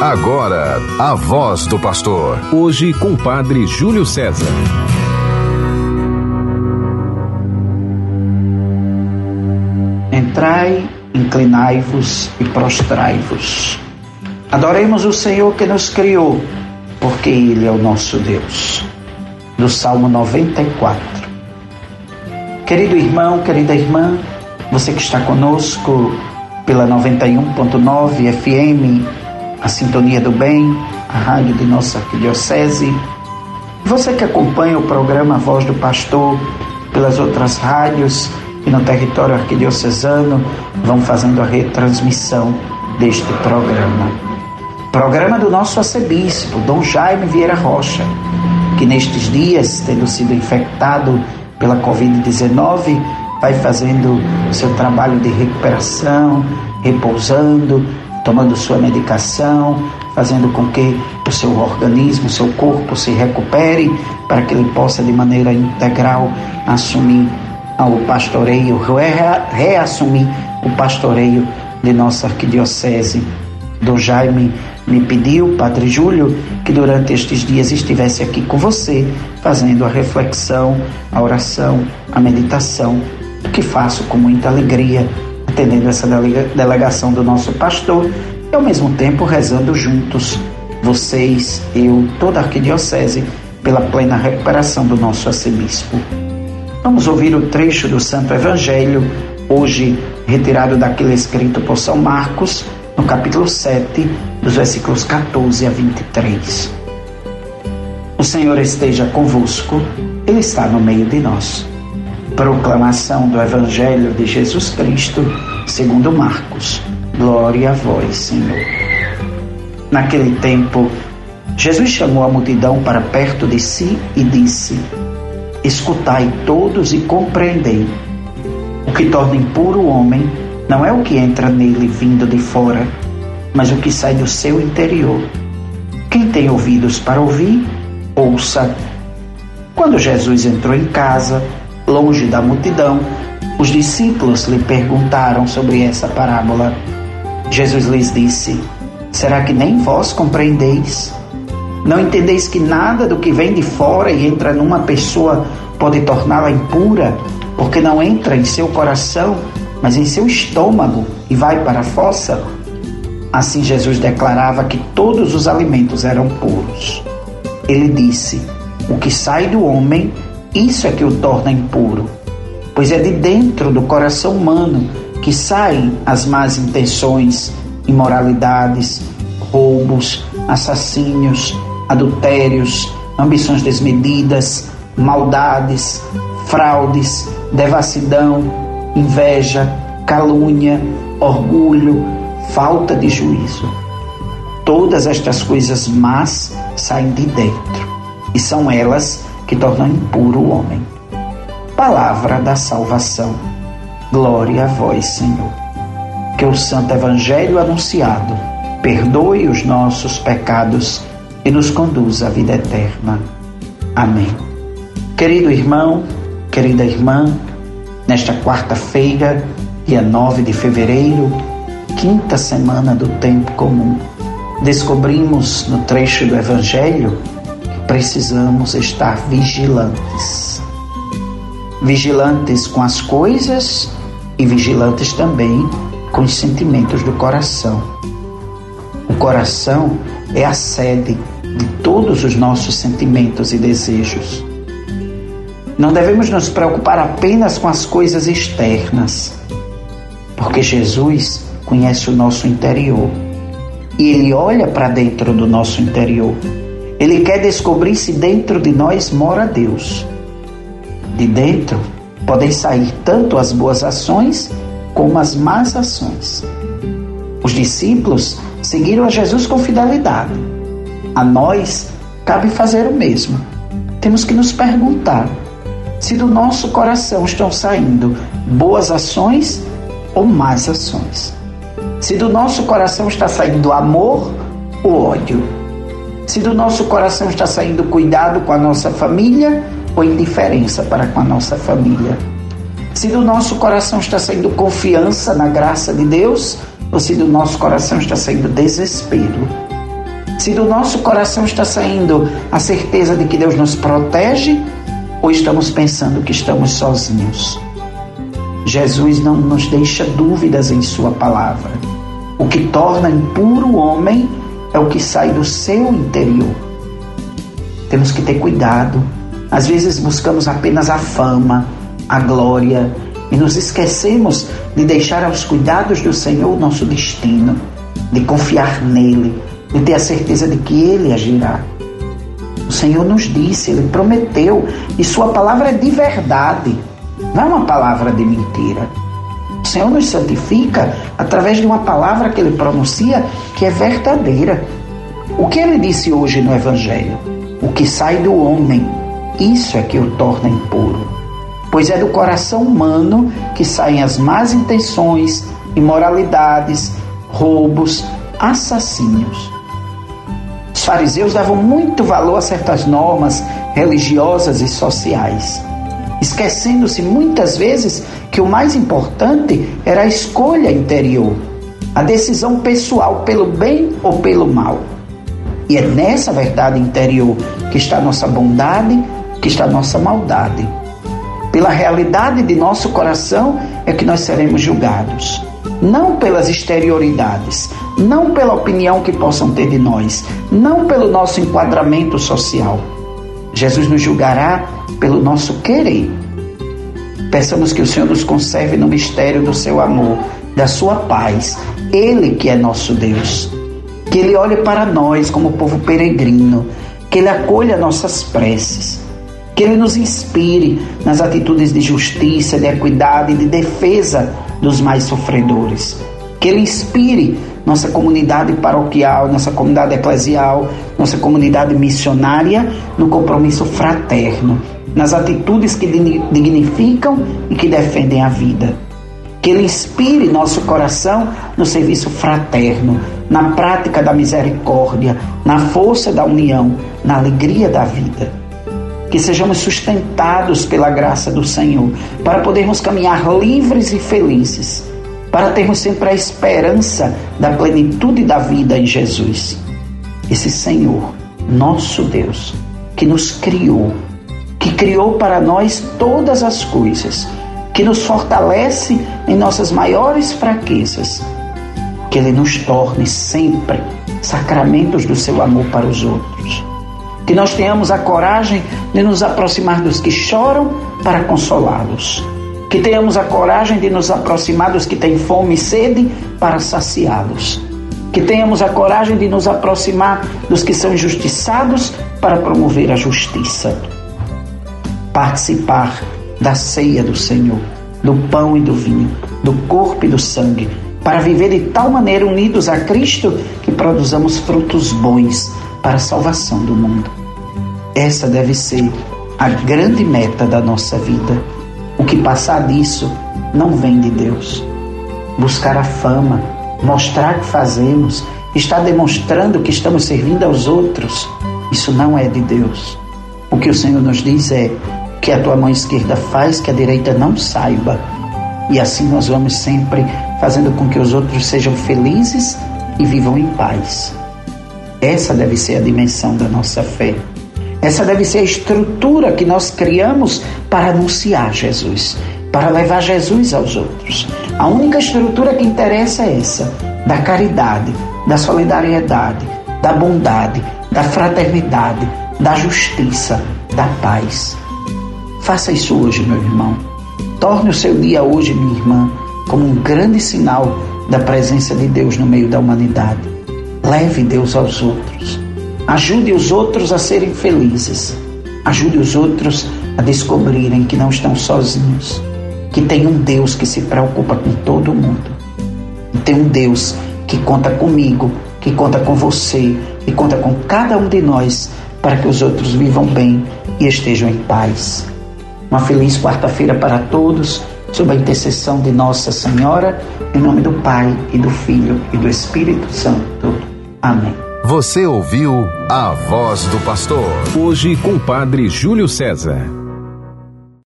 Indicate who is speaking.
Speaker 1: Agora, a voz do pastor.
Speaker 2: Hoje com o padre Júlio César.
Speaker 3: Entrai, inclinai-vos e prostrai-vos. Adoremos o Senhor que nos criou, porque Ele é o nosso Deus. Do Salmo 94. Querido irmão, querida irmã, você que está conosco pela 91.9 FM a Sintonia do Bem, a rádio de nossa arquidiocese. Você que acompanha o programa Voz do Pastor pelas outras rádios e no território arquidiocesano vão fazendo a retransmissão deste programa. Programa do nosso arcebispo, Dom Jaime Vieira Rocha, que nestes dias, tendo sido infectado pela Covid-19, vai fazendo seu trabalho de recuperação, repousando, tomando sua medicação, fazendo com que o seu organismo, o seu corpo se recupere para que ele possa de maneira integral assumir o pastoreio, reassumir o pastoreio de nossa arquidiocese. Dom Jaime me pediu, Padre Júlio, que durante estes dias estivesse aqui com você, fazendo a reflexão, a oração, a meditação, que faço com muita alegria atendendo essa delegação do nosso pastor e ao mesmo tempo rezando juntos, vocês, eu, toda a arquidiocese, pela plena recuperação do nosso arcebispo. Vamos ouvir o trecho do Santo Evangelho, hoje retirado daquele escrito por São Marcos, no capítulo 7, dos versículos 14 a 23. O Senhor esteja convosco, Ele está no meio de nós. Proclamação do Evangelho de Jesus Cristo, segundo Marcos. Glória a vós, Senhor. Naquele tempo, Jesus chamou a multidão para perto de si e disse: Escutai todos e compreendei. O que torna impuro o homem não é o que entra nele vindo de fora, mas o que sai do seu interior. Quem tem ouvidos para ouvir, ouça. Quando Jesus entrou em casa, longe da multidão, os discípulos lhe perguntaram sobre essa parábola. Jesus lhes disse: Será que nem vós compreendeis? Não entendeis que nada do que vem de fora e entra numa pessoa pode torná-la impura, porque não entra em seu coração, mas em seu estômago e vai para a fossa? Assim Jesus declarava que todos os alimentos eram puros. Ele disse: O que sai do homem isso é que o torna impuro, pois é de dentro do coração humano que saem as más intenções, imoralidades, roubos, assassínios, adultérios, ambições desmedidas, maldades, fraudes, devassidão, inveja, calúnia, orgulho, falta de juízo. Todas estas coisas más saem de dentro e são elas que torna impuro o homem. Palavra da salvação. Glória a vós, Senhor. Que o Santo Evangelho anunciado perdoe os nossos pecados e nos conduza à vida eterna. Amém. Querido irmão, querida irmã, nesta quarta-feira, dia 9 de fevereiro, quinta semana do tempo comum, descobrimos no trecho do Evangelho precisamos estar vigilantes. Vigilantes com as coisas e vigilantes também com os sentimentos do coração. O coração é a sede de todos os nossos sentimentos e desejos. Não devemos nos preocupar apenas com as coisas externas, porque Jesus conhece o nosso interior e ele olha para dentro do nosso interior ele quer descobrir se dentro de nós mora Deus. De dentro podem sair tanto as boas ações como as más ações. Os discípulos seguiram a Jesus com fidelidade. A nós cabe fazer o mesmo. Temos que nos perguntar se do nosso coração estão saindo boas ações ou más ações. Se do nosso coração está saindo amor ou ódio se do nosso coração está saindo cuidado com a nossa família ou indiferença para com a nossa família. Se do nosso coração está saindo confiança na graça de Deus ou se do nosso coração está saindo desespero Se do nosso coração está saindo a certeza de que Deus nos protege ou estamos pensando que estamos sozinhos. Jesus não nos deixa dúvidas em Sua palavra. O que torna impuro o homem é o que sai do seu interior. Temos que ter cuidado. Às vezes buscamos apenas a fama, a glória e nos esquecemos de deixar aos cuidados do Senhor o nosso destino, de confiar nele, de ter a certeza de que ele agirá. O Senhor nos disse, ele prometeu, e sua palavra é de verdade, não é uma palavra de mentira. Senhor nos santifica através de uma palavra que ele pronuncia que é verdadeira. O que ele disse hoje no Evangelho? O que sai do homem, isso é que o torna impuro. Pois é do coração humano que saem as más intenções, imoralidades, roubos, assassínios. Os fariseus davam muito valor a certas normas religiosas e sociais, esquecendo-se muitas vezes que o mais importante era a escolha interior, a decisão pessoal pelo bem ou pelo mal. E é nessa verdade interior que está nossa bondade, que está nossa maldade. Pela realidade de nosso coração é que nós seremos julgados não pelas exterioridades, não pela opinião que possam ter de nós, não pelo nosso enquadramento social. Jesus nos julgará pelo nosso querer. Peçamos que o Senhor nos conserve no mistério do seu amor, da sua paz, Ele que é nosso Deus. Que Ele olhe para nós como povo peregrino, que Ele acolha nossas preces, que Ele nos inspire nas atitudes de justiça, de equidade de defesa dos mais sofredores. Que Ele inspire nossa comunidade paroquial, nossa comunidade eclesial, nossa comunidade missionária no compromisso fraterno, nas atitudes que dignificam e que defendem a vida. Que Ele inspire nosso coração no serviço fraterno, na prática da misericórdia, na força da união, na alegria da vida que sejamos sustentados pela graça do Senhor, para podermos caminhar livres e felizes, para termos sempre a esperança da plenitude da vida em Jesus. Esse Senhor, nosso Deus, que nos criou, que criou para nós todas as coisas, que nos fortalece em nossas maiores fraquezas, que Ele nos torne sempre sacramentos do seu amor para os outros que nós tenhamos a coragem de nos aproximar dos que choram para consolá-los. Que tenhamos a coragem de nos aproximar dos que têm fome e sede para saciá-los. Que tenhamos a coragem de nos aproximar dos que são injustiçados para promover a justiça. Participar da ceia do Senhor, do pão e do vinho, do corpo e do sangue, para viver de tal maneira unidos a Cristo que produzamos frutos bons para a salvação do mundo. Essa deve ser a grande meta da nossa vida. O que passar disso não vem de Deus. Buscar a fama, mostrar que fazemos, estar demonstrando que estamos servindo aos outros, isso não é de Deus. O que o Senhor nos diz é que a tua mão esquerda faz que a direita não saiba. E assim nós vamos sempre fazendo com que os outros sejam felizes e vivam em paz. Essa deve ser a dimensão da nossa fé. Essa deve ser a estrutura que nós criamos para anunciar Jesus, para levar Jesus aos outros. A única estrutura que interessa é essa, da caridade, da solidariedade, da bondade, da fraternidade, da justiça, da paz. Faça isso hoje, meu irmão. Torne o seu dia hoje, minha irmã, como um grande sinal da presença de Deus no meio da humanidade. Leve Deus aos outros. Ajude os outros a serem felizes. Ajude os outros a descobrirem que não estão sozinhos. Que tem um Deus que se preocupa com todo mundo. E tem um Deus que conta comigo, que conta com você, que conta com cada um de nós para que os outros vivam bem e estejam em paz. Uma feliz quarta-feira para todos, sob a intercessão de Nossa Senhora, em nome do Pai e do Filho e do Espírito Santo. Amém.
Speaker 1: Você ouviu a voz do pastor.
Speaker 2: Hoje com o Padre Júlio César.